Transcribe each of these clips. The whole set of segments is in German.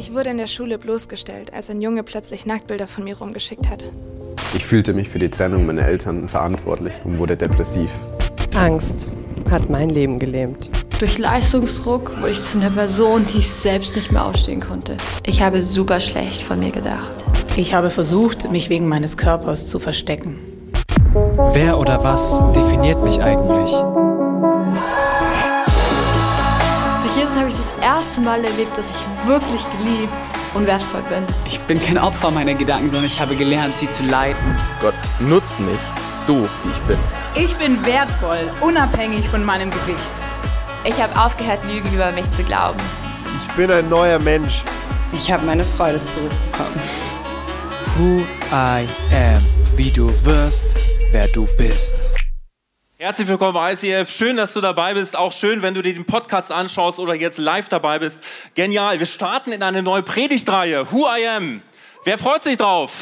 Ich wurde in der Schule bloßgestellt, als ein Junge plötzlich Nacktbilder von mir rumgeschickt hat. Ich fühlte mich für die Trennung meiner Eltern verantwortlich und wurde depressiv. Angst hat mein Leben gelähmt. Durch Leistungsdruck wurde ich zu einer Person, die ich selbst nicht mehr ausstehen konnte. Ich habe super schlecht von mir gedacht. Ich habe versucht, mich wegen meines Körpers zu verstecken. Wer oder was definiert mich eigentlich? Das erste Mal erlebt, dass ich wirklich geliebt und wertvoll bin. Ich bin kein Opfer meiner Gedanken, sondern ich habe gelernt, sie zu leiten. Gott nutzt mich so, wie ich bin. Ich bin wertvoll, unabhängig von meinem Gewicht. Ich habe aufgehört, Lügen über mich zu glauben. Ich bin ein neuer Mensch. Ich habe meine Freude zurückbekommen. Who I am, wie du wirst, wer du bist. Herzlich willkommen bei ICF. Schön, dass du dabei bist. Auch schön, wenn du dir den Podcast anschaust oder jetzt live dabei bist. Genial. Wir starten in eine neue Predigtreihe. Who I am. Wer freut sich drauf?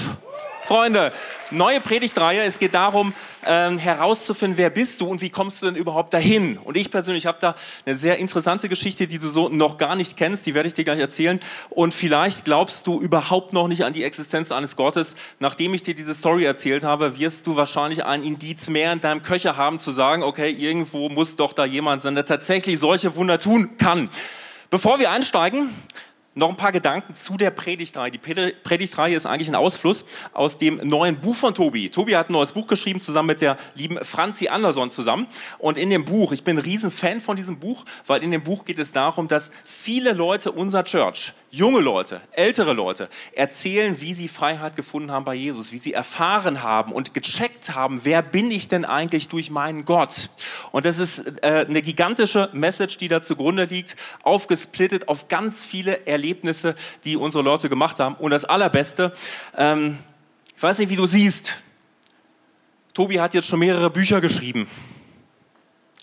Freunde, neue Predigtreihe. Es geht darum, ähm, herauszufinden, wer bist du und wie kommst du denn überhaupt dahin. Und ich persönlich habe da eine sehr interessante Geschichte, die du so noch gar nicht kennst. Die werde ich dir gleich erzählen. Und vielleicht glaubst du überhaupt noch nicht an die Existenz eines Gottes. Nachdem ich dir diese Story erzählt habe, wirst du wahrscheinlich ein Indiz mehr in deinem Köcher haben, zu sagen, okay, irgendwo muss doch da jemand sein, der tatsächlich solche Wunder tun kann. Bevor wir einsteigen, noch ein paar Gedanken zu der Predigtreihe. Die Predigtreihe ist eigentlich ein Ausfluss aus dem neuen Buch von Tobi. Tobi hat ein neues Buch geschrieben, zusammen mit der lieben Franzi Anderson zusammen. Und in dem Buch, ich bin ein Riesenfan von diesem Buch, weil in dem Buch geht es darum, dass viele Leute unserer Church, junge Leute, ältere Leute, erzählen, wie sie Freiheit gefunden haben bei Jesus, wie sie erfahren haben und gecheckt haben, wer bin ich denn eigentlich durch meinen Gott? Und das ist äh, eine gigantische Message, die da zugrunde liegt, aufgesplittet auf ganz viele Erlebnisse die unsere Leute gemacht haben. Und das Allerbeste, ähm, ich weiß nicht, wie du siehst, Tobi hat jetzt schon mehrere Bücher geschrieben.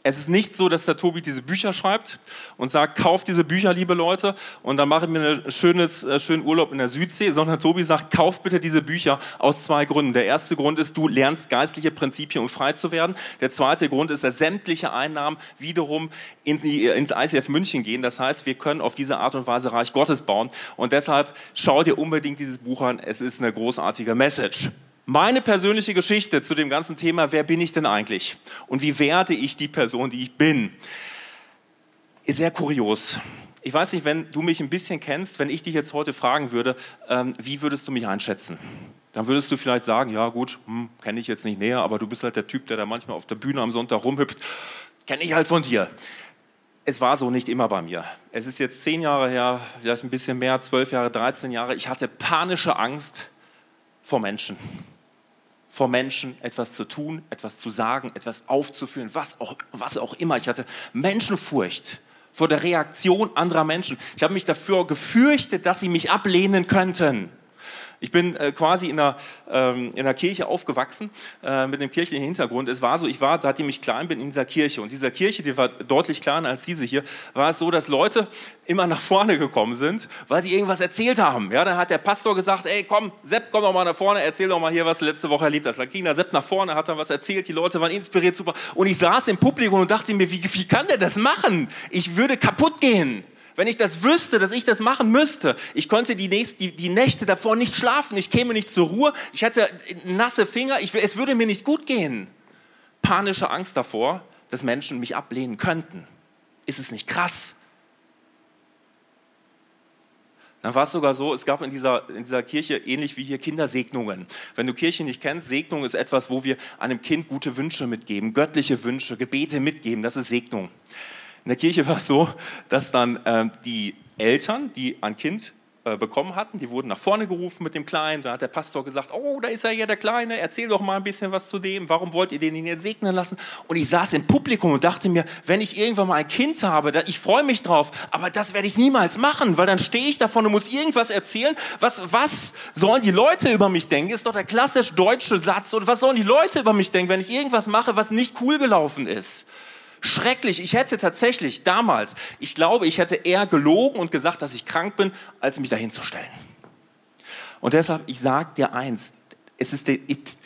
Es ist nicht so, dass der Tobi diese Bücher schreibt und sagt, kauft diese Bücher, liebe Leute, und dann machen wir einen schönes, äh, schönen Urlaub in der Südsee, sondern Tobi sagt, kauft bitte diese Bücher aus zwei Gründen. Der erste Grund ist, du lernst geistliche Prinzipien, um frei zu werden. Der zweite Grund ist, dass sämtliche Einnahmen wiederum in die, ins ICF München gehen. Das heißt, wir können auf diese Art und Weise Reich Gottes bauen. Und deshalb schau dir unbedingt dieses Buch an. Es ist eine großartige Message. Meine persönliche Geschichte zu dem ganzen Thema, wer bin ich denn eigentlich? Und wie werde ich die Person, die ich bin? Ist sehr kurios. Ich weiß nicht, wenn du mich ein bisschen kennst, wenn ich dich jetzt heute fragen würde, ähm, wie würdest du mich einschätzen? Dann würdest du vielleicht sagen, ja gut, hm, kenne ich jetzt nicht näher, aber du bist halt der Typ, der da manchmal auf der Bühne am Sonntag rumhüpft. Kenne ich halt von dir. Es war so nicht immer bei mir. Es ist jetzt zehn Jahre her, vielleicht ein bisschen mehr, zwölf Jahre, 13 Jahre. Ich hatte panische Angst vor Menschen vor Menschen etwas zu tun, etwas zu sagen, etwas aufzuführen, was auch, was auch immer. Ich hatte Menschenfurcht vor der Reaktion anderer Menschen. Ich habe mich dafür gefürchtet, dass sie mich ablehnen könnten. Ich bin äh, quasi in einer, ähm, in einer Kirche aufgewachsen äh, mit einem kirchlichen Hintergrund. Es war so, ich war, seitdem ich klein bin, in dieser Kirche. Und dieser Kirche, die war deutlich kleiner als diese hier, war es so, dass Leute immer nach vorne gekommen sind, weil sie irgendwas erzählt haben. Ja, dann hat der Pastor gesagt, ey, komm, Sepp, komm doch mal nach vorne, erzähl doch mal hier, was du letzte Woche erlebt hast. Dann ging der Sepp nach vorne, hat dann was erzählt, die Leute waren inspiriert, super. Und ich saß im Publikum und dachte mir, wie, wie kann der das machen? Ich würde kaputt gehen. Wenn ich das wüsste, dass ich das machen müsste, ich konnte die, nächst, die, die Nächte davor nicht schlafen, ich käme nicht zur Ruhe, ich hatte nasse Finger, ich, es würde mir nicht gut gehen. Panische Angst davor, dass Menschen mich ablehnen könnten. Ist es nicht krass? Dann war es sogar so, es gab in dieser, in dieser Kirche ähnlich wie hier Kindersegnungen. Wenn du Kirche nicht kennst, Segnung ist etwas, wo wir einem Kind gute Wünsche mitgeben, göttliche Wünsche, Gebete mitgeben, das ist Segnung. In der Kirche war es so, dass dann äh, die Eltern, die ein Kind äh, bekommen hatten, die wurden nach vorne gerufen mit dem Kleinen. Da hat der Pastor gesagt, oh, da ist ja der Kleine, erzähl doch mal ein bisschen was zu dem. Warum wollt ihr den jetzt segnen lassen? Und ich saß im Publikum und dachte mir, wenn ich irgendwann mal ein Kind habe, ich freue mich drauf, aber das werde ich niemals machen, weil dann stehe ich davon und muss irgendwas erzählen. Was, was sollen die Leute über mich denken? Ist doch der klassisch deutsche Satz. Und was sollen die Leute über mich denken, wenn ich irgendwas mache, was nicht cool gelaufen ist? Schrecklich. Ich hätte tatsächlich damals, ich glaube, ich hätte eher gelogen und gesagt, dass ich krank bin, als mich dahin zu stellen. Und deshalb, ich sage dir eins, es ist der,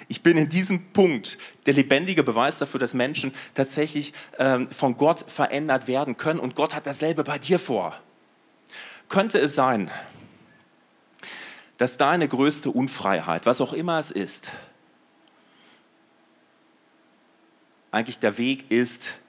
ich bin in diesem Punkt der lebendige Beweis dafür, dass Menschen tatsächlich ähm, von Gott verändert werden können und Gott hat dasselbe bei dir vor. Könnte es sein, dass deine größte Unfreiheit, was auch immer es ist, eigentlich der Weg ist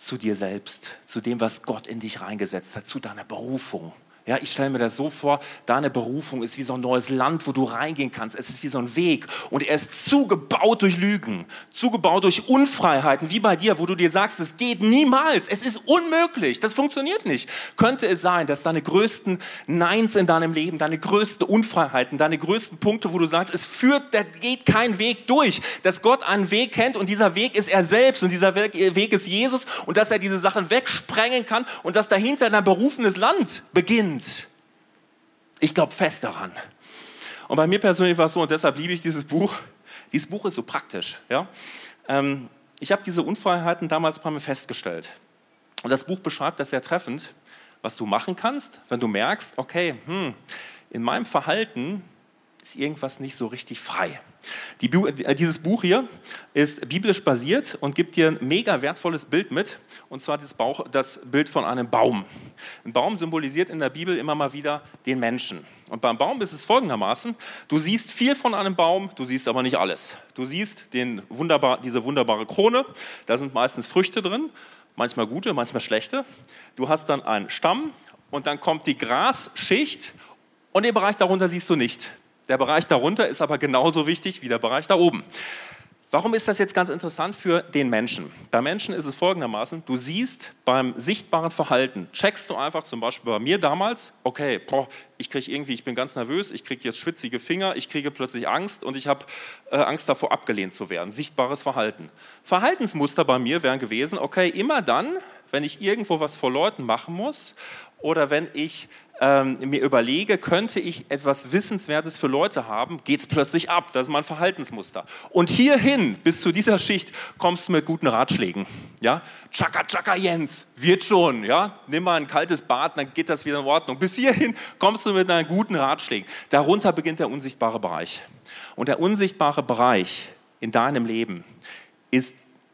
zu dir selbst, zu dem, was Gott in dich reingesetzt hat, zu deiner Berufung. Ja, ich stelle mir das so vor, deine Berufung ist wie so ein neues Land, wo du reingehen kannst. Es ist wie so ein Weg und er ist zugebaut durch Lügen, zugebaut durch Unfreiheiten, wie bei dir, wo du dir sagst, es geht niemals, es ist unmöglich, das funktioniert nicht. Könnte es sein, dass deine größten Neins in deinem Leben, deine größten Unfreiheiten, deine größten Punkte, wo du sagst, es führt, da geht kein Weg durch, dass Gott einen Weg kennt und dieser Weg ist er selbst und dieser Weg ist Jesus und dass er diese Sachen wegsprengen kann und dass dahinter dein berufenes Land beginnt beginnt. Ich glaube fest daran. Und bei mir persönlich war es so, und deshalb liebe ich dieses Buch. Dieses Buch ist so praktisch. Ja? Ähm, ich habe diese Unfreiheiten damals bei mir festgestellt. Und das Buch beschreibt das sehr treffend, was du machen kannst, wenn du merkst, okay, hm, in meinem Verhalten ist irgendwas nicht so richtig frei. Die, äh, dieses Buch hier ist biblisch basiert und gibt dir ein mega wertvolles Bild mit, und zwar das, Bauch, das Bild von einem Baum. Ein Baum symbolisiert in der Bibel immer mal wieder den Menschen. Und beim Baum ist es folgendermaßen, du siehst viel von einem Baum, du siehst aber nicht alles. Du siehst den wunderbar, diese wunderbare Krone, da sind meistens Früchte drin, manchmal gute, manchmal schlechte. Du hast dann einen Stamm und dann kommt die Grasschicht und den Bereich darunter siehst du nicht. Der Bereich darunter ist aber genauso wichtig wie der Bereich da oben. Warum ist das jetzt ganz interessant für den Menschen? Bei Menschen ist es folgendermaßen, du siehst beim sichtbaren Verhalten, checkst du einfach zum Beispiel bei mir damals, okay, boah, ich kriege irgendwie, ich bin ganz nervös, ich kriege jetzt schwitzige Finger, ich kriege plötzlich Angst und ich habe äh, Angst davor, abgelehnt zu werden. Sichtbares Verhalten. Verhaltensmuster bei mir wären gewesen, okay, immer dann, wenn ich irgendwo was vor Leuten machen muss oder wenn ich ähm, mir überlege, könnte ich etwas Wissenswertes für Leute haben, geht es plötzlich ab. Das ist mein Verhaltensmuster. Und hierhin, bis zu dieser Schicht, kommst du mit guten Ratschlägen. Ja? Chaka, chaka, Jens, wird schon. Ja? Nimm mal ein kaltes Bad, dann geht das wieder in Ordnung. Bis hierhin kommst du mit einem guten Ratschlägen. Darunter beginnt der unsichtbare Bereich. Und der unsichtbare Bereich in deinem Leben ist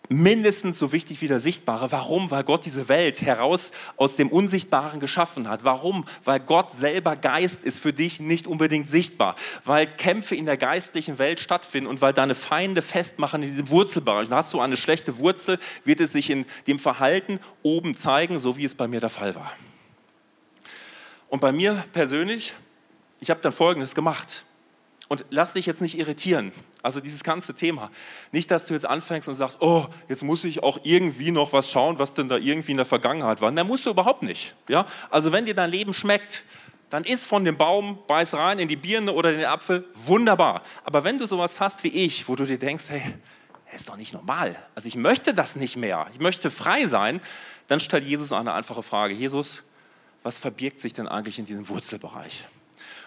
mindestens so wichtig wie der Sichtbare. Warum? Weil Gott diese Welt heraus aus dem Unsichtbaren geschaffen hat. Warum? Weil Gott selber Geist ist für dich nicht unbedingt sichtbar. Weil Kämpfe in der geistlichen Welt stattfinden und weil deine Feinde festmachen in diesem Wurzelbereich. Und hast du eine schlechte Wurzel, wird es sich in dem Verhalten oben zeigen, so wie es bei mir der Fall war. Und bei mir persönlich, ich habe dann Folgendes gemacht. Und lass dich jetzt nicht irritieren. Also dieses ganze Thema. Nicht, dass du jetzt anfängst und sagst, oh, jetzt muss ich auch irgendwie noch was schauen, was denn da irgendwie in der Vergangenheit war. Na, musst du überhaupt nicht. Ja? Also wenn dir dein Leben schmeckt, dann isst von dem Baum, beiß rein in die Birne oder den Apfel, wunderbar. Aber wenn du sowas hast wie ich, wo du dir denkst, hey, das ist doch nicht normal. Also ich möchte das nicht mehr. Ich möchte frei sein. Dann stellt Jesus eine einfache Frage. Jesus, was verbirgt sich denn eigentlich in diesem Wurzelbereich?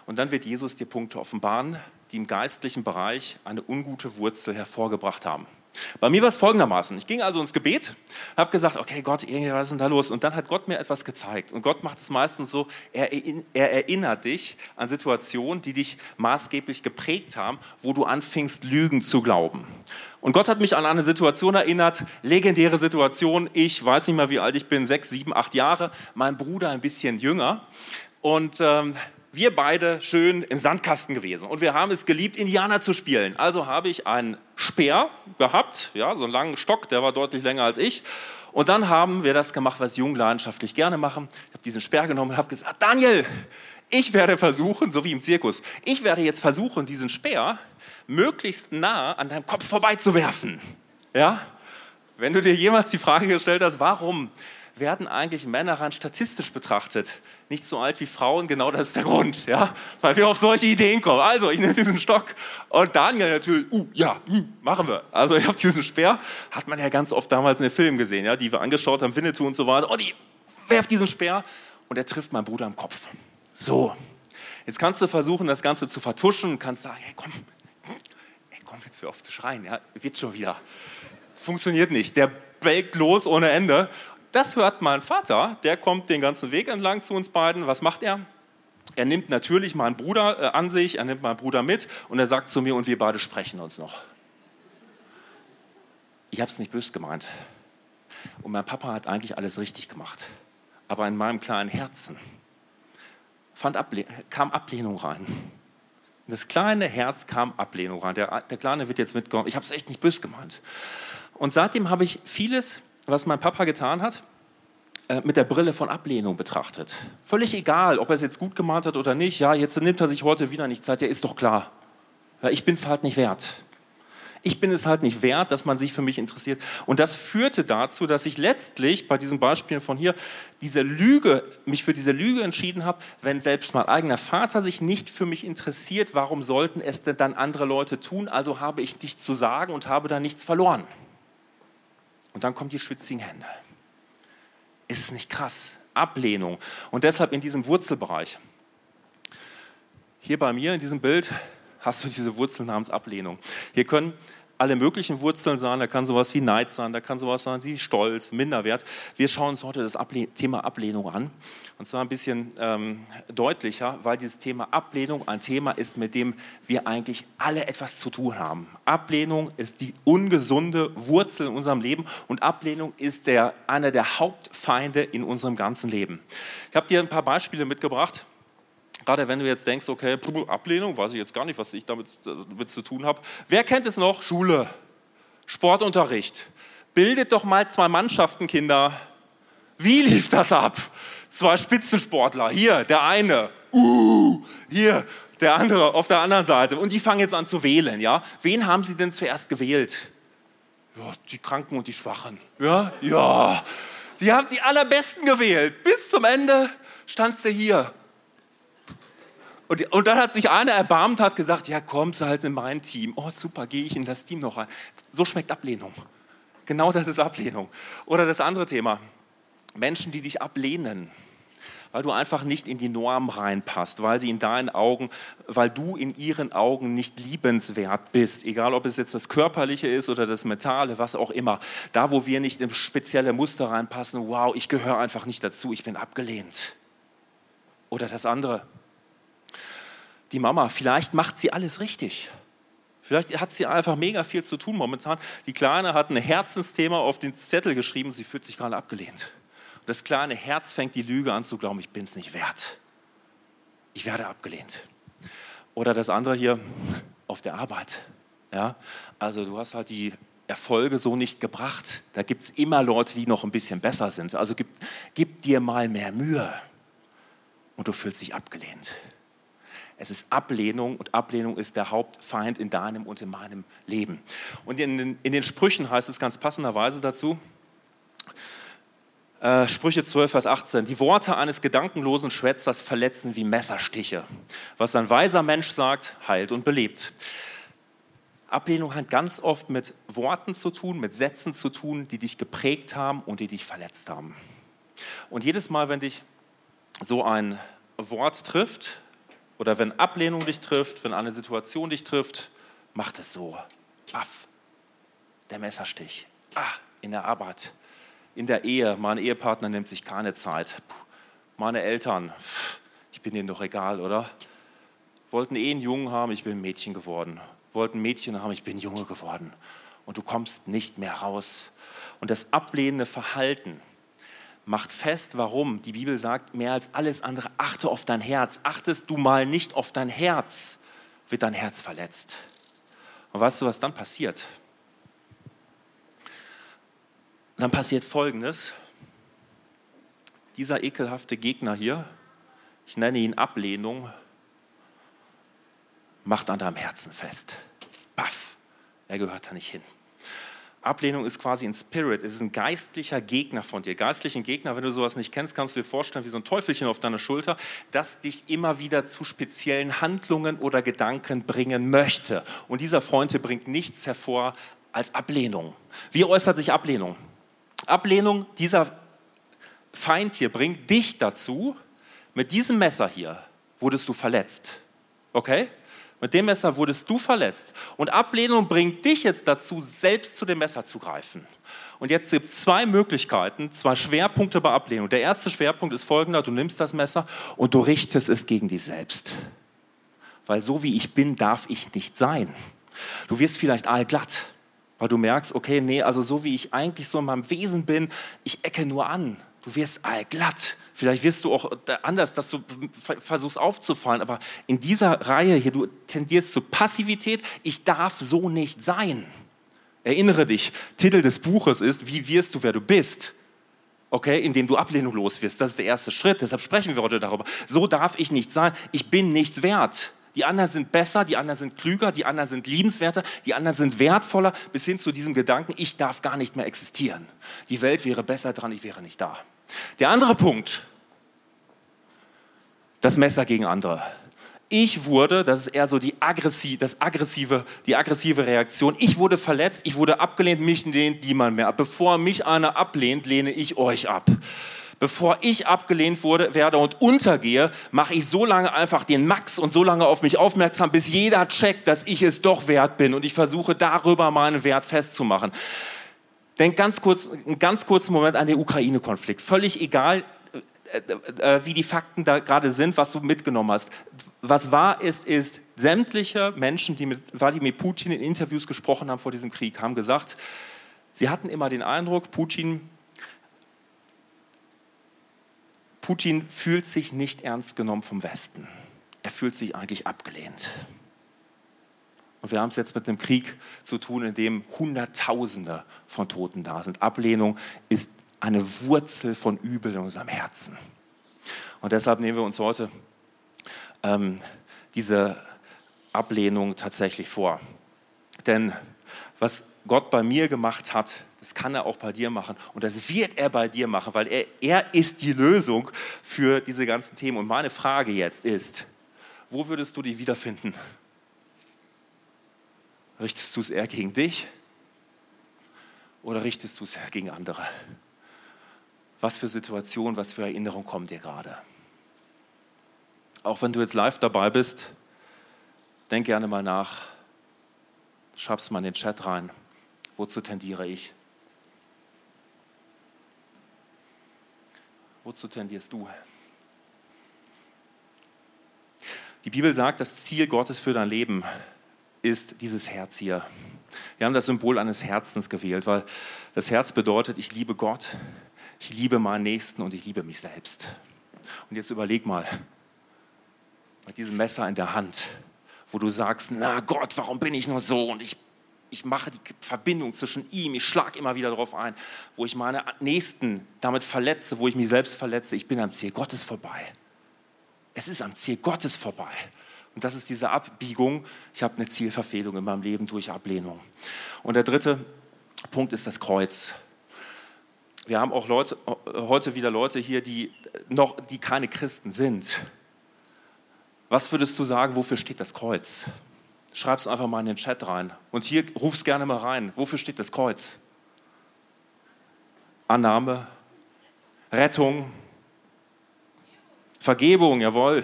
Und dann wird Jesus dir Punkte offenbaren, die im geistlichen Bereich eine ungute Wurzel hervorgebracht haben. Bei mir war es folgendermaßen. Ich ging also ins Gebet, habe gesagt, okay Gott, was ist denn da los? Und dann hat Gott mir etwas gezeigt. Und Gott macht es meistens so, er, er erinnert dich an Situationen, die dich maßgeblich geprägt haben, wo du anfingst, Lügen zu glauben. Und Gott hat mich an eine Situation erinnert, legendäre Situation. Ich weiß nicht mehr, wie alt ich bin, sechs, sieben, acht Jahre. Mein Bruder ein bisschen jünger. Und ähm, wir beide schön im Sandkasten gewesen und wir haben es geliebt, Indianer zu spielen. Also habe ich einen Speer gehabt, ja, so einen langen Stock, der war deutlich länger als ich. Und dann haben wir das gemacht, was Jungen leidenschaftlich gerne machen. Ich habe diesen Speer genommen und habe gesagt, Daniel, ich werde versuchen, so wie im Zirkus, ich werde jetzt versuchen, diesen Speer möglichst nah an deinem Kopf vorbeizuwerfen. Ja? Wenn du dir jemals die Frage gestellt hast, warum werden eigentlich Männer rein statistisch betrachtet nicht so alt wie Frauen, genau das ist der Grund, ja, weil wir auf solche Ideen kommen. Also, ich nehme diesen Stock und Daniel natürlich, uh, ja, mh, hm, machen wir. Also, ich habe diesen Speer, hat man ja ganz oft damals in den Filmen gesehen, ja, die wir angeschaut haben, Winnetou und so weiter. Und ich werf diesen Speer und er trifft meinen Bruder am Kopf. So, jetzt kannst du versuchen, das Ganze zu vertuschen, kannst sagen, hey, komm, hey, komm, jetzt hör auf zu schreien, ja, wird schon wieder. Funktioniert nicht. Der belgt los ohne Ende das hört mein Vater, der kommt den ganzen Weg entlang zu uns beiden. Was macht er? Er nimmt natürlich meinen Bruder äh, an sich, er nimmt meinen Bruder mit und er sagt zu mir, und wir beide sprechen uns noch. Ich habe es nicht böse gemeint. Und mein Papa hat eigentlich alles richtig gemacht. Aber in meinem kleinen Herzen Able kam Ablehnung rein. In das kleine Herz kam Ablehnung rein. Der, der Kleine wird jetzt mitgenommen. Ich habe es echt nicht böse gemeint. Und seitdem habe ich vieles, was mein Papa getan hat, äh, mit der Brille von Ablehnung betrachtet. Völlig egal, ob er es jetzt gut gemeint hat oder nicht. Ja, jetzt nimmt er sich heute wieder nicht Zeit. Ja, ist doch klar. Ja, ich bin es halt nicht wert. Ich bin es halt nicht wert, dass man sich für mich interessiert. Und das führte dazu, dass ich letztlich bei diesen Beispielen von hier diese Lüge, mich für diese Lüge entschieden habe, wenn selbst mein eigener Vater sich nicht für mich interessiert, warum sollten es denn dann andere Leute tun? Also habe ich nichts zu sagen und habe da nichts verloren. Und dann kommen die schwitzigen Hände. Ist es nicht krass? Ablehnung. Und deshalb in diesem Wurzelbereich. Hier bei mir in diesem Bild hast du diese Wurzel namens Ablehnung. Hier können alle möglichen Wurzeln sein, da kann sowas wie Neid sein, da kann sowas sein wie Stolz, Minderwert. Wir schauen uns heute das Able Thema Ablehnung an und zwar ein bisschen ähm, deutlicher, weil dieses Thema Ablehnung ein Thema ist, mit dem wir eigentlich alle etwas zu tun haben. Ablehnung ist die ungesunde Wurzel in unserem Leben und Ablehnung ist der, einer der Hauptfeinde in unserem ganzen Leben. Ich habe dir ein paar Beispiele mitgebracht. Gerade wenn du jetzt denkst, okay, Ablehnung, weiß ich jetzt gar nicht, was ich damit, damit zu tun habe. Wer kennt es noch? Schule, Sportunterricht. Bildet doch mal zwei Mannschaften, Kinder. Wie lief das ab? Zwei Spitzensportler. Hier, der eine. Uh, hier, der andere auf der anderen Seite. Und die fangen jetzt an zu wählen, ja? Wen haben sie denn zuerst gewählt? Ja, die Kranken und die Schwachen. Ja, ja. Sie haben die allerbesten gewählt. Bis zum Ende standst du hier und, und dann hat sich einer erbarmt, hat gesagt, ja kommst du halt in mein Team. Oh super, gehe ich in das Team noch rein. So schmeckt Ablehnung. Genau das ist Ablehnung. Oder das andere Thema, Menschen, die dich ablehnen weil du einfach nicht in die Norm reinpasst, weil sie in deinen Augen, weil du in ihren Augen nicht liebenswert bist, egal ob es jetzt das Körperliche ist oder das Mentale, was auch immer. Da, wo wir nicht in spezielle Muster reinpassen, wow, ich gehöre einfach nicht dazu, ich bin abgelehnt. Oder das andere, die Mama, vielleicht macht sie alles richtig. Vielleicht hat sie einfach mega viel zu tun momentan. Die Kleine hat ein Herzensthema auf den Zettel geschrieben, sie fühlt sich gerade abgelehnt. das kleine Herz fängt die Lüge an zu glauben, ich bin es nicht wert. Ich werde abgelehnt. Oder das andere hier auf der Arbeit. Ja? Also du hast halt die Erfolge so nicht gebracht. Da gibt es immer Leute, die noch ein bisschen besser sind. Also gib, gib dir mal mehr Mühe. Und du fühlst dich abgelehnt. Es ist Ablehnung und Ablehnung ist der Hauptfeind in deinem und in meinem Leben. Und in den, in den Sprüchen heißt es ganz passenderweise dazu, äh, Sprüche 12, Vers 18. Die Worte eines gedankenlosen Schwätzers verletzen wie Messerstiche. Was ein weiser Mensch sagt, heilt und belebt. Ablehnung hat ganz oft mit Worten zu tun, mit Sätzen zu tun, die dich geprägt haben und die dich verletzt haben. Und jedes Mal, wenn dich so ein Wort trifft, oder wenn Ablehnung dich trifft, wenn eine Situation dich trifft, macht es so. Baff. Der Messerstich. Ah, in der Arbeit. In der Ehe. Mein Ehepartner nimmt sich keine Zeit. Meine Eltern. Ich bin denen doch egal, oder? Wollten eh einen Jungen haben, ich bin ein Mädchen geworden. Wollten Mädchen haben, ich bin Junge geworden. Und du kommst nicht mehr raus. Und das ablehnende Verhalten, macht fest, warum. Die Bibel sagt, mehr als alles andere, achte auf dein Herz. Achtest du mal nicht auf dein Herz, wird dein Herz verletzt. Und weißt du, was dann passiert? Dann passiert Folgendes. Dieser ekelhafte Gegner hier, ich nenne ihn Ablehnung, macht an deinem Herzen fest. Baff, er gehört da nicht hin. Ablehnung ist quasi ein Spirit, es ist ein geistlicher Gegner von dir. Geistlichen Gegner, wenn du sowas nicht kennst, kannst du dir vorstellen, wie so ein Teufelchen auf deiner Schulter, das dich immer wieder zu speziellen Handlungen oder Gedanken bringen möchte. Und dieser Freund hier bringt nichts hervor als Ablehnung. Wie äußert sich Ablehnung? Ablehnung, dieser Feind hier bringt dich dazu, mit diesem Messer hier wurdest du verletzt. Okay? Mit dem Messer wurdest du verletzt. Und Ablehnung bringt dich jetzt dazu, selbst zu dem Messer zu greifen. Und jetzt gibt es zwei Möglichkeiten, zwei Schwerpunkte bei Ablehnung. Der erste Schwerpunkt ist folgender, du nimmst das Messer und du richtest es gegen dich selbst. Weil so wie ich bin, darf ich nicht sein. Du wirst vielleicht allglatt, weil du merkst, okay, nee, also so wie ich eigentlich so in meinem Wesen bin, ich ecke nur an. Du wirst allglatt. Vielleicht wirst du auch anders, dass du versuchst aufzufallen. Aber in dieser Reihe hier, du tendierst zu Passivität. Ich darf so nicht sein. Erinnere dich, Titel des Buches ist, wie wirst du, wer du bist? Okay, indem du Ablehnung los wirst. Das ist der erste Schritt. Deshalb sprechen wir heute darüber. So darf ich nicht sein. Ich bin nichts wert. Die anderen sind besser, die anderen sind klüger, die anderen sind liebenswerter, die anderen sind wertvoller, bis hin zu diesem Gedanken, ich darf gar nicht mehr existieren. Die Welt wäre besser dran, ich wäre nicht da. Der andere Punkt, das Messer gegen andere. Ich wurde, das ist eher so die, aggressiv, das aggressive, die aggressive Reaktion, ich wurde verletzt, ich wurde abgelehnt, mich lehnt niemand mehr ab. Bevor mich einer ablehnt, lehne ich euch ab. Bevor ich abgelehnt wurde, werde und untergehe, mache ich so lange einfach den Max und so lange auf mich aufmerksam, bis jeder checkt, dass ich es doch wert bin und ich versuche darüber meinen Wert festzumachen. Denk ganz kurz, einen ganz kurzen Moment an den Ukraine-Konflikt. Völlig egal, äh, äh, äh, wie die Fakten da gerade sind, was du mitgenommen hast. Was wahr ist, ist, sämtliche Menschen, die mit Wladimir Putin in Interviews gesprochen haben vor diesem Krieg, haben gesagt, sie hatten immer den Eindruck, Putin, Putin fühlt sich nicht ernst genommen vom Westen. Er fühlt sich eigentlich abgelehnt. Und wir haben es jetzt mit einem Krieg zu tun, in dem Hunderttausende von Toten da sind. Ablehnung ist eine Wurzel von Übel in unserem Herzen. Und deshalb nehmen wir uns heute ähm, diese Ablehnung tatsächlich vor. Denn was Gott bei mir gemacht hat, das kann er auch bei dir machen. Und das wird er bei dir machen, weil er, er ist die Lösung für diese ganzen Themen. Und meine Frage jetzt ist, wo würdest du dich wiederfinden? Richtest du es eher gegen dich oder richtest du es gegen andere? Was für Situationen, was für Erinnerungen kommen dir gerade? Auch wenn du jetzt live dabei bist, denk gerne mal nach. Schreib's mal in den Chat rein. Wozu tendiere ich? Wozu tendierst du? Die Bibel sagt, das Ziel Gottes für dein Leben ist dieses Herz hier. Wir haben das Symbol eines Herzens gewählt, weil das Herz bedeutet, ich liebe Gott, ich liebe meinen Nächsten und ich liebe mich selbst. Und jetzt überleg mal, mit diesem Messer in der Hand, wo du sagst, na Gott, warum bin ich nur so? Und ich, ich mache die Verbindung zwischen ihm, ich schlage immer wieder darauf ein, wo ich meine Nächsten damit verletze, wo ich mich selbst verletze. Ich bin am Ziel Gottes vorbei. Es ist am Ziel Gottes vorbei. Und das ist diese Abbiegung. Ich habe eine Zielverfehlung in meinem Leben durch Ablehnung. Und der dritte Punkt ist das Kreuz. Wir haben auch Leute, heute wieder Leute hier, die, noch, die keine Christen sind. Was würdest du sagen, wofür steht das Kreuz? Schreib es einfach mal in den Chat rein. Und hier ruf es gerne mal rein. Wofür steht das Kreuz? Annahme, Rettung, Vergebung, jawohl.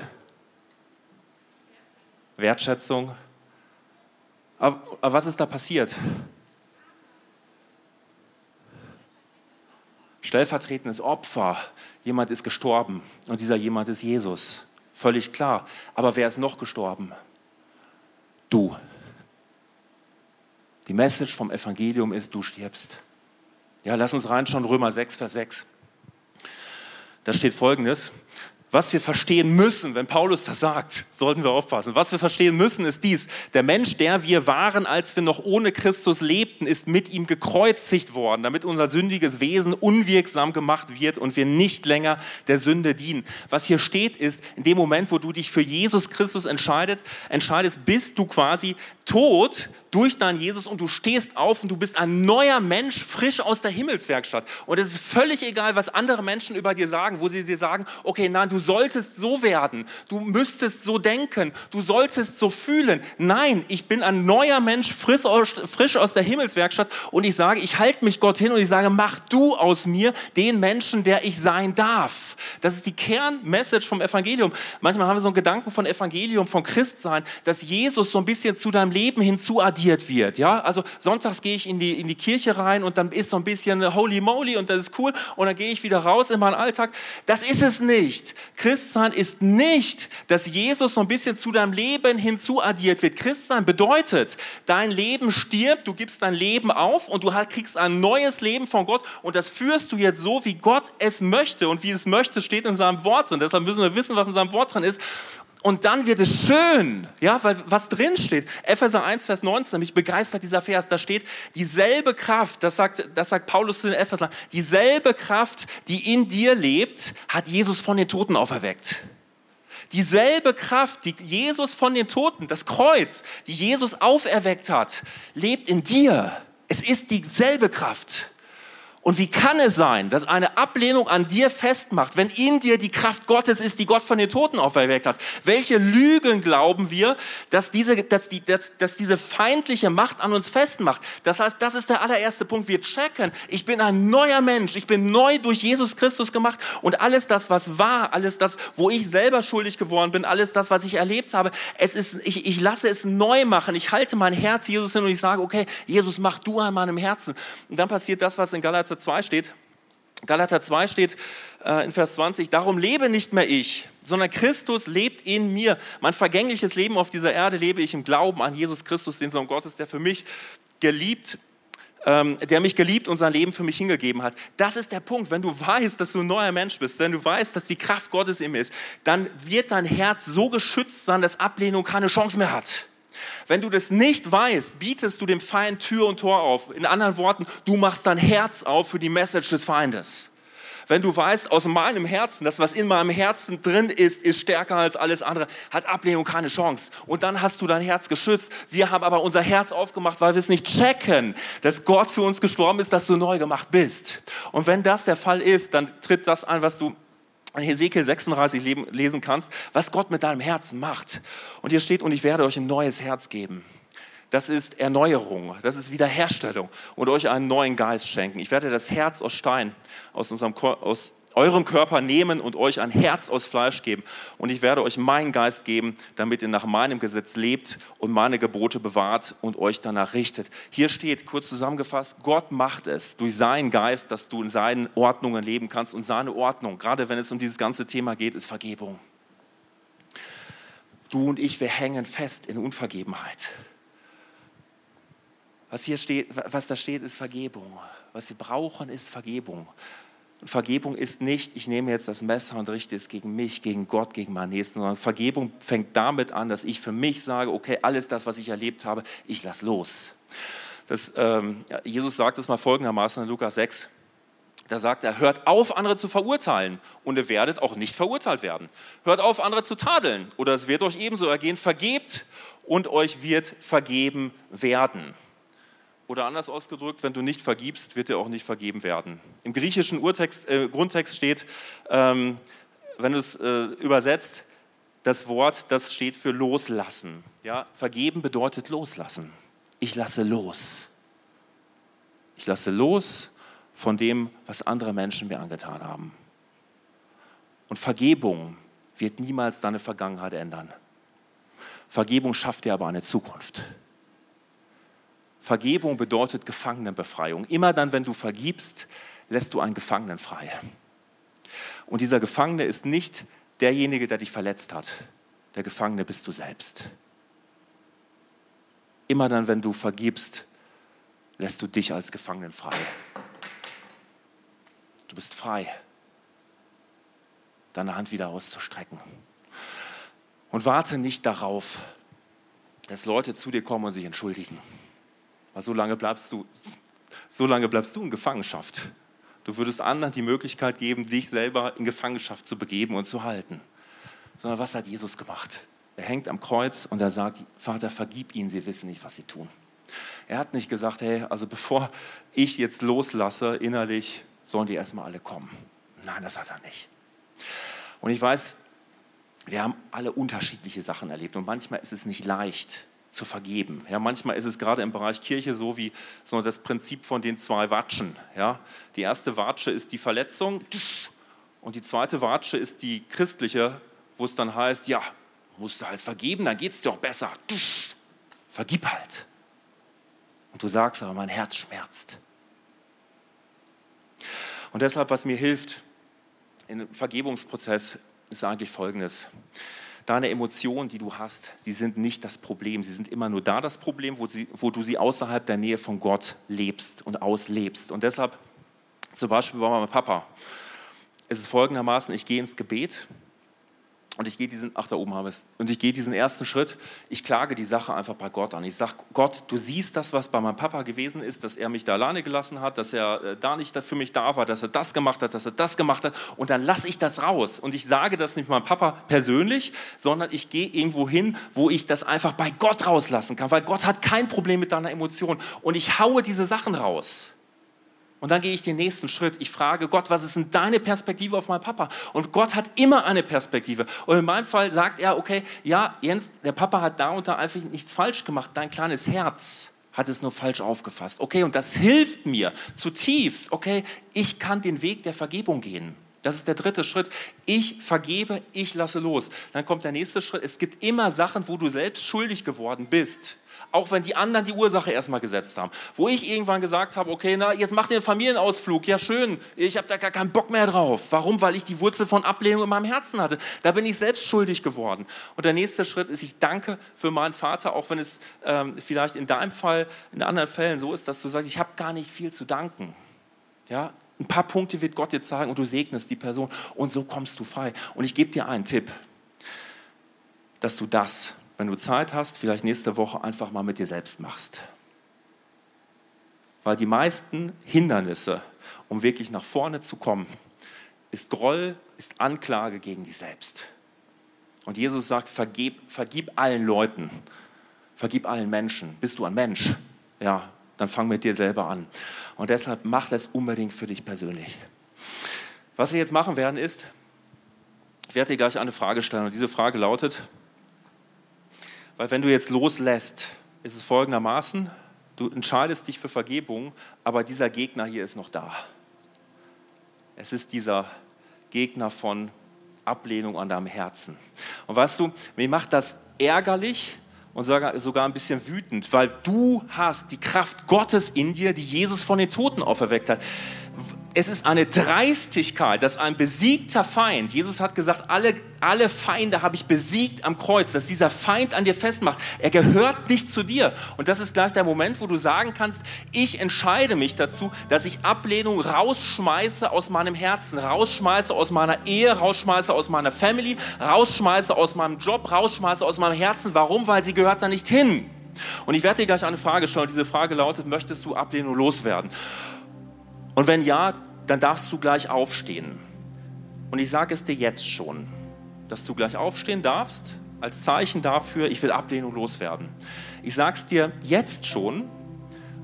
Wertschätzung. Aber, aber was ist da passiert? Stellvertretendes Opfer. Jemand ist gestorben und dieser jemand ist Jesus. Völlig klar. Aber wer ist noch gestorben? Du. Die Message vom Evangelium ist, du stirbst. Ja, lass uns reinschauen, Römer 6, Vers 6. Da steht folgendes, was wir verstehen müssen, wenn Paulus das sagt, sollten wir aufpassen. Was wir verstehen müssen, ist dies. Der Mensch, der wir waren, als wir noch ohne Christus lebten, ist mit ihm gekreuzigt worden, damit unser sündiges Wesen unwirksam gemacht wird und wir nicht länger der Sünde dienen. Was hier steht, ist, in dem Moment, wo du dich für Jesus Christus entscheidet, entscheidest, bist du quasi tot durch deinen Jesus und du stehst auf und du bist ein neuer Mensch, frisch aus der Himmelswerkstatt. Und es ist völlig egal, was andere Menschen über dir sagen, wo sie dir sagen, okay, nein, du solltest so werden, du müsstest so denken, du solltest so fühlen. Nein, ich bin ein neuer Mensch, frisch aus, frisch aus der Himmelswerkstatt und ich sage, ich halte mich Gott hin und ich sage, mach du aus mir den Menschen, der ich sein darf. Das ist die Kernmessage vom Evangelium. Manchmal haben wir so einen Gedanken von Evangelium, von Christsein, dass Jesus so ein bisschen zu deinem Leben hinzuaddiert wird. Ja, also sonntags gehe ich in die, in die Kirche rein und dann ist so ein bisschen holy moly und das ist cool und dann gehe ich wieder raus in meinen Alltag. Das ist es nicht. Christsein ist nicht, dass Jesus so ein bisschen zu deinem Leben hinzuaddiert wird. Christsein bedeutet, dein Leben stirbt, du gibst dein Leben auf und du kriegst ein neues Leben von Gott und das führst du jetzt so, wie Gott es möchte und wie es möchte, steht in seinem Wort drin. Deshalb müssen wir wissen, was in seinem Wort drin ist und dann wird es schön, ja, weil was drin steht. Epheser 1, Vers 19, mich begeistert dieser Vers, da steht, dieselbe Kraft, das sagt, das sagt Paulus zu den Ephesern, dieselbe Kraft, die in dir lebt, hat Jesus von den Toten auferweckt. Dieselbe Kraft, die Jesus von den Toten, das Kreuz, die Jesus auferweckt hat, lebt in dir. Es ist dieselbe Kraft. Und wie kann es sein, dass eine Ablehnung an dir festmacht, wenn in dir die Kraft Gottes ist, die Gott von den Toten auferweckt hat? Welche Lügen glauben wir, dass diese, dass, die, dass, dass diese feindliche Macht an uns festmacht? Das heißt, das ist der allererste Punkt. Wir checken, ich bin ein neuer Mensch, ich bin neu durch Jesus Christus gemacht und alles das, was war, alles das, wo ich selber schuldig geworden bin, alles das, was ich erlebt habe, es ist, ich, ich lasse es neu machen. Ich halte mein Herz Jesus hin und ich sage, okay, Jesus, mach du an meinem Herzen. Und dann passiert das, was in Galater Galater 2 steht, Galater 2 steht äh, in Vers 20, darum lebe nicht mehr ich, sondern Christus lebt in mir. Mein vergängliches Leben auf dieser Erde lebe ich im Glauben an Jesus Christus, den Sohn Gottes, der für mich geliebt ähm, der mich geliebt und sein Leben für mich hingegeben hat. Das ist der Punkt. Wenn du weißt, dass du ein neuer Mensch bist, wenn du weißt, dass die Kraft Gottes in mir ist, dann wird dein Herz so geschützt sein, dass Ablehnung keine Chance mehr hat. Wenn du das nicht weißt, bietest du dem Feind Tür und Tor auf. In anderen Worten, du machst dein Herz auf für die Message des Feindes. Wenn du weißt, aus meinem Herzen, das, was in meinem Herzen drin ist, ist stärker als alles andere, hat Ablehnung keine Chance. Und dann hast du dein Herz geschützt. Wir haben aber unser Herz aufgemacht, weil wir es nicht checken, dass Gott für uns gestorben ist, dass du neu gemacht bist. Und wenn das der Fall ist, dann tritt das ein, was du in Hesekiel 36 lesen kannst, was Gott mit deinem Herzen macht. Und hier steht, und ich werde euch ein neues Herz geben. Das ist Erneuerung, das ist Wiederherstellung und euch einen neuen Geist schenken. Ich werde das Herz aus Stein aus, unserem, aus eurem Körper nehmen und euch ein Herz aus Fleisch geben. Und ich werde euch meinen Geist geben, damit ihr nach meinem Gesetz lebt und meine Gebote bewahrt und euch danach richtet. Hier steht, kurz zusammengefasst, Gott macht es durch seinen Geist, dass du in seinen Ordnungen leben kannst. Und seine Ordnung, gerade wenn es um dieses ganze Thema geht, ist Vergebung. Du und ich, wir hängen fest in Unvergebenheit. Was hier steht, was da steht, ist Vergebung. Was wir brauchen, ist Vergebung. Vergebung ist nicht, ich nehme jetzt das Messer und richte es gegen mich, gegen Gott, gegen meinen Nächsten, sondern Vergebung fängt damit an, dass ich für mich sage, okay, alles das, was ich erlebt habe, ich lasse los. Das, ähm, Jesus sagt es mal folgendermaßen in Lukas 6. Da sagt er, hört auf, andere zu verurteilen und ihr werdet auch nicht verurteilt werden. Hört auf, andere zu tadeln oder es wird euch ebenso ergehen. Vergebt und euch wird vergeben werden. Oder anders ausgedrückt, wenn du nicht vergibst, wird dir auch nicht vergeben werden. Im griechischen Urtext, äh, Grundtext steht, ähm, wenn du es äh, übersetzt, das Wort, das steht für loslassen. Ja? Vergeben bedeutet loslassen. Ich lasse los. Ich lasse los von dem, was andere Menschen mir angetan haben. Und Vergebung wird niemals deine Vergangenheit ändern. Vergebung schafft dir aber eine Zukunft. Vergebung bedeutet Gefangenenbefreiung. Immer dann, wenn du vergibst, lässt du einen Gefangenen frei. Und dieser Gefangene ist nicht derjenige, der dich verletzt hat. Der Gefangene bist du selbst. Immer dann, wenn du vergibst, lässt du dich als Gefangenen frei. Du bist frei, deine Hand wieder auszustrecken. Und warte nicht darauf, dass Leute zu dir kommen und sich entschuldigen. Weil so lange bleibst du, so lange bleibst du in Gefangenschaft. Du würdest anderen die Möglichkeit geben, dich selber in Gefangenschaft zu begeben und zu halten. Sondern was hat Jesus gemacht? Er hängt am Kreuz und er sagt, Vater, vergib ihnen, sie wissen nicht, was sie tun. Er hat nicht gesagt, hey, also bevor ich jetzt loslasse innerlich, sollen die erstmal alle kommen. Nein, das hat er nicht. Und ich weiß, wir haben alle unterschiedliche Sachen erlebt und manchmal ist es nicht leicht, zu vergeben. Ja, manchmal ist es gerade im Bereich Kirche so wie so das Prinzip von den zwei Watschen. Ja, die erste Watsche ist die Verletzung und die zweite Watsche ist die christliche, wo es dann heißt, ja, musst du halt vergeben, dann geht es dir auch besser. Vergib halt. Und du sagst aber, mein Herz schmerzt. Und deshalb, was mir hilft im Vergebungsprozess, ist eigentlich folgendes. Deine Emotionen, die du hast, sie sind nicht das Problem. Sie sind immer nur da das Problem, wo, sie, wo du sie außerhalb der Nähe von Gott lebst und auslebst. Und deshalb, zum Beispiel bei meinem Papa, ist es folgendermaßen, ich gehe ins Gebet und ich gehe diesen, ach da oben habe ich und ich gehe diesen ersten Schritt, ich klage die Sache einfach bei Gott an. Ich sage, Gott, du siehst das, was bei meinem Papa gewesen ist, dass er mich da alleine gelassen hat, dass er äh, da nicht für mich da war, dass er das gemacht hat, dass er das gemacht hat. Und dann lasse ich das raus. Und ich sage das nicht meinem Papa persönlich, sondern ich gehe irgendwo hin, wo ich das einfach bei Gott rauslassen kann, weil Gott hat kein Problem mit deiner Emotion. Und ich haue diese Sachen raus. Und dann gehe ich den nächsten Schritt. Ich frage Gott, was ist denn deine Perspektive auf meinen Papa? Und Gott hat immer eine Perspektive. Und in meinem Fall sagt er, okay, ja, Jens, der Papa hat da und da einfach nichts falsch gemacht. Dein kleines Herz hat es nur falsch aufgefasst. Okay, und das hilft mir zutiefst. Okay, ich kann den Weg der Vergebung gehen. Das ist der dritte Schritt. Ich vergebe, ich lasse los. Dann kommt der nächste Schritt. Es gibt immer Sachen, wo du selbst schuldig geworden bist auch wenn die anderen die Ursache erstmal gesetzt haben. Wo ich irgendwann gesagt habe, okay, na, jetzt macht ihr einen Familienausflug, ja schön, ich habe da gar keinen Bock mehr drauf. Warum? Weil ich die Wurzel von Ablehnung in meinem Herzen hatte. Da bin ich selbst schuldig geworden. Und der nächste Schritt ist, ich danke für meinen Vater, auch wenn es ähm, vielleicht in deinem Fall, in anderen Fällen so ist, dass du sagst, ich habe gar nicht viel zu danken. Ja, ein paar Punkte wird Gott dir zeigen und du segnest die Person und so kommst du frei. Und ich gebe dir einen Tipp, dass du das wenn du Zeit hast, vielleicht nächste Woche einfach mal mit dir selbst machst. Weil die meisten Hindernisse, um wirklich nach vorne zu kommen, ist Groll, ist Anklage gegen dich selbst. Und Jesus sagt, vergib, vergib allen Leuten, vergib allen Menschen. Bist du ein Mensch? Ja, dann fang mit dir selber an. Und deshalb mach das unbedingt für dich persönlich. Was wir jetzt machen werden ist, ich werde dir gleich eine Frage stellen und diese Frage lautet, weil wenn du jetzt loslässt, ist es folgendermaßen, du entscheidest dich für Vergebung, aber dieser Gegner hier ist noch da. Es ist dieser Gegner von Ablehnung an deinem Herzen. Und weißt du, mir macht das ärgerlich und sogar, sogar ein bisschen wütend, weil du hast die Kraft Gottes in dir, die Jesus von den Toten auferweckt hat es ist eine Dreistigkeit, dass ein besiegter Feind, Jesus hat gesagt, alle, alle Feinde habe ich besiegt am Kreuz, dass dieser Feind an dir festmacht. Er gehört nicht zu dir. Und das ist gleich der Moment, wo du sagen kannst, ich entscheide mich dazu, dass ich Ablehnung rausschmeiße aus meinem Herzen, rausschmeiße aus meiner Ehe, rausschmeiße aus meiner Family, rausschmeiße aus meinem Job, rausschmeiße aus meinem Herzen. Warum? Weil sie gehört da nicht hin. Und ich werde dir gleich eine Frage stellen. Diese Frage lautet, möchtest du Ablehnung loswerden? Und wenn ja, dann darfst du gleich aufstehen. Und ich sage es dir jetzt schon, dass du gleich aufstehen darfst, als Zeichen dafür, ich will Ablehnung loswerden. Ich sage es dir jetzt schon,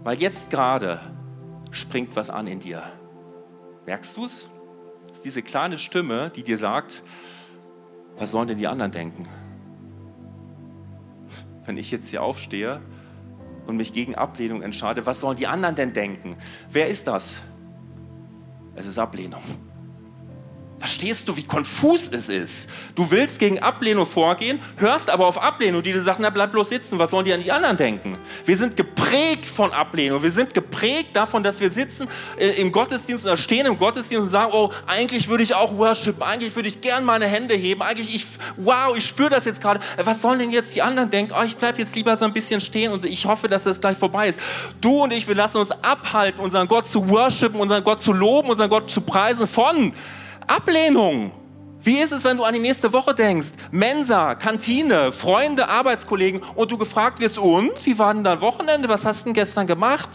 weil jetzt gerade springt was an in dir. Merkst du es? Das ist diese kleine Stimme, die dir sagt, was sollen denn die anderen denken? Wenn ich jetzt hier aufstehe und mich gegen Ablehnung entscheide, was sollen die anderen denn denken? Wer ist das? Es ist Ablehnung. Verstehst du, wie konfus es ist? Du willst gegen Ablehnung vorgehen, hörst aber auf Ablehnung, die dir sagen, na bleib bloß sitzen, was sollen die an die anderen denken? Wir sind geprägt von Ablehnung, wir sind geprägt davon, dass wir sitzen äh, im Gottesdienst oder stehen im Gottesdienst und sagen, oh, eigentlich würde ich auch worshipen, eigentlich würde ich gern meine Hände heben, eigentlich, ich, wow, ich spüre das jetzt gerade. Äh, was sollen denn jetzt die anderen denken? Oh, ich bleib jetzt lieber so ein bisschen stehen und ich hoffe, dass das gleich vorbei ist. Du und ich, wir lassen uns abhalten, unseren Gott zu worshipen, unseren Gott zu loben, unseren Gott zu preisen von Ablehnung. Wie ist es, wenn du an die nächste Woche denkst? Mensa, Kantine, Freunde, Arbeitskollegen und du gefragt wirst, und wie war denn dein Wochenende? Was hast du denn gestern gemacht?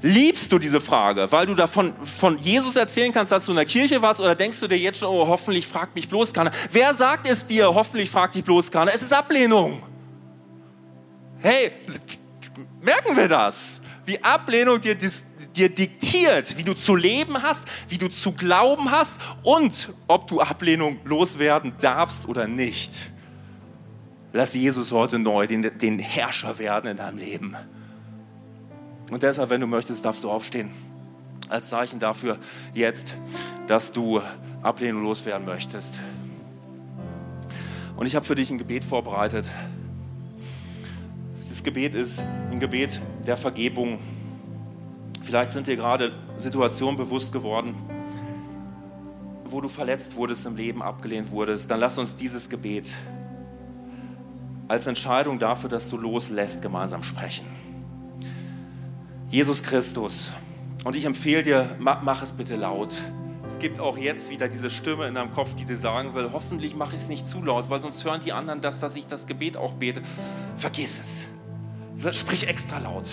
Liebst du diese Frage, weil du davon von Jesus erzählen kannst, dass du in der Kirche warst oder denkst du dir jetzt schon, oh, hoffentlich fragt mich bloß keiner? Wer sagt es dir, hoffentlich fragt dich bloß keiner? Es ist Ablehnung. Hey, merken wir das? Wie Ablehnung dir dir diktiert, wie du zu leben hast, wie du zu glauben hast und ob du Ablehnung loswerden darfst oder nicht. Lass Jesus heute neu den, den Herrscher werden in deinem Leben. Und deshalb, wenn du möchtest, darfst du aufstehen. Als Zeichen dafür jetzt, dass du Ablehnung loswerden möchtest. Und ich habe für dich ein Gebet vorbereitet. Das Gebet ist ein Gebet der Vergebung. Vielleicht sind dir gerade Situationen bewusst geworden, wo du verletzt wurdest im Leben, abgelehnt wurdest, dann lass uns dieses Gebet als Entscheidung dafür, dass du loslässt, gemeinsam sprechen. Jesus Christus, und ich empfehle dir, mach, es bitte laut. Es gibt auch jetzt wieder diese Stimme in deinem Kopf, die dir sagen will, hoffentlich mache ich es nicht zu laut, weil sonst hören die anderen das, dass ich das Gebet auch bete. Vergiss es. Sprich extra laut.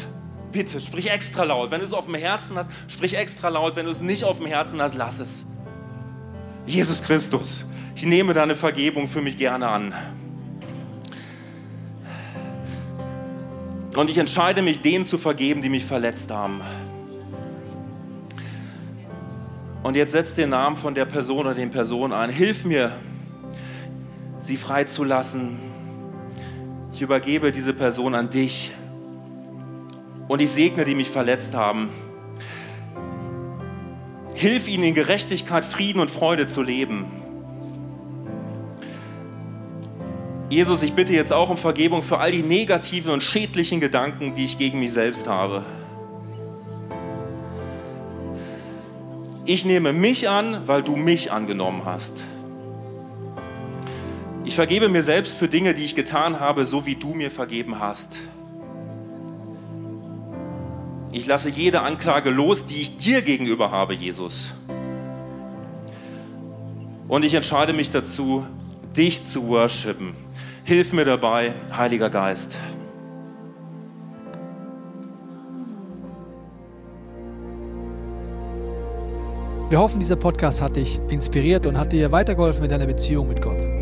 Bitte, sprich extra laut. Wenn du es auf dem Herzen hast, sprich extra laut. Wenn du es nicht auf dem Herzen hast, lass es. Jesus Christus, ich nehme deine Vergebung für mich gerne an. Und ich entscheide mich, denen zu vergeben, die mich verletzt haben. Und jetzt setz den Namen von der Person oder den Personen ein. Hilf mir, sie freizulassen. Ich übergebe diese Person an dich. Und ich segne, die mich verletzt haben. Hilf ihnen in Gerechtigkeit, Frieden und Freude zu leben. Jesus, ich bitte jetzt auch um Vergebung für all die negativen und schädlichen Gedanken, die ich gegen mich selbst habe. Ich nehme mich an, weil du mich angenommen hast. Ich vergebe mir selbst für Dinge, die ich getan habe, so wie du mir vergeben hast. Ich lasse jede Anklage los, die ich dir gegenüber habe, Jesus. Und ich entscheide mich dazu, dich zu worshipen. Hilf mir dabei, Heiliger Geist. Wir hoffen, dieser Podcast hat dich inspiriert und hat dir weitergeholfen in deiner Beziehung mit Gott.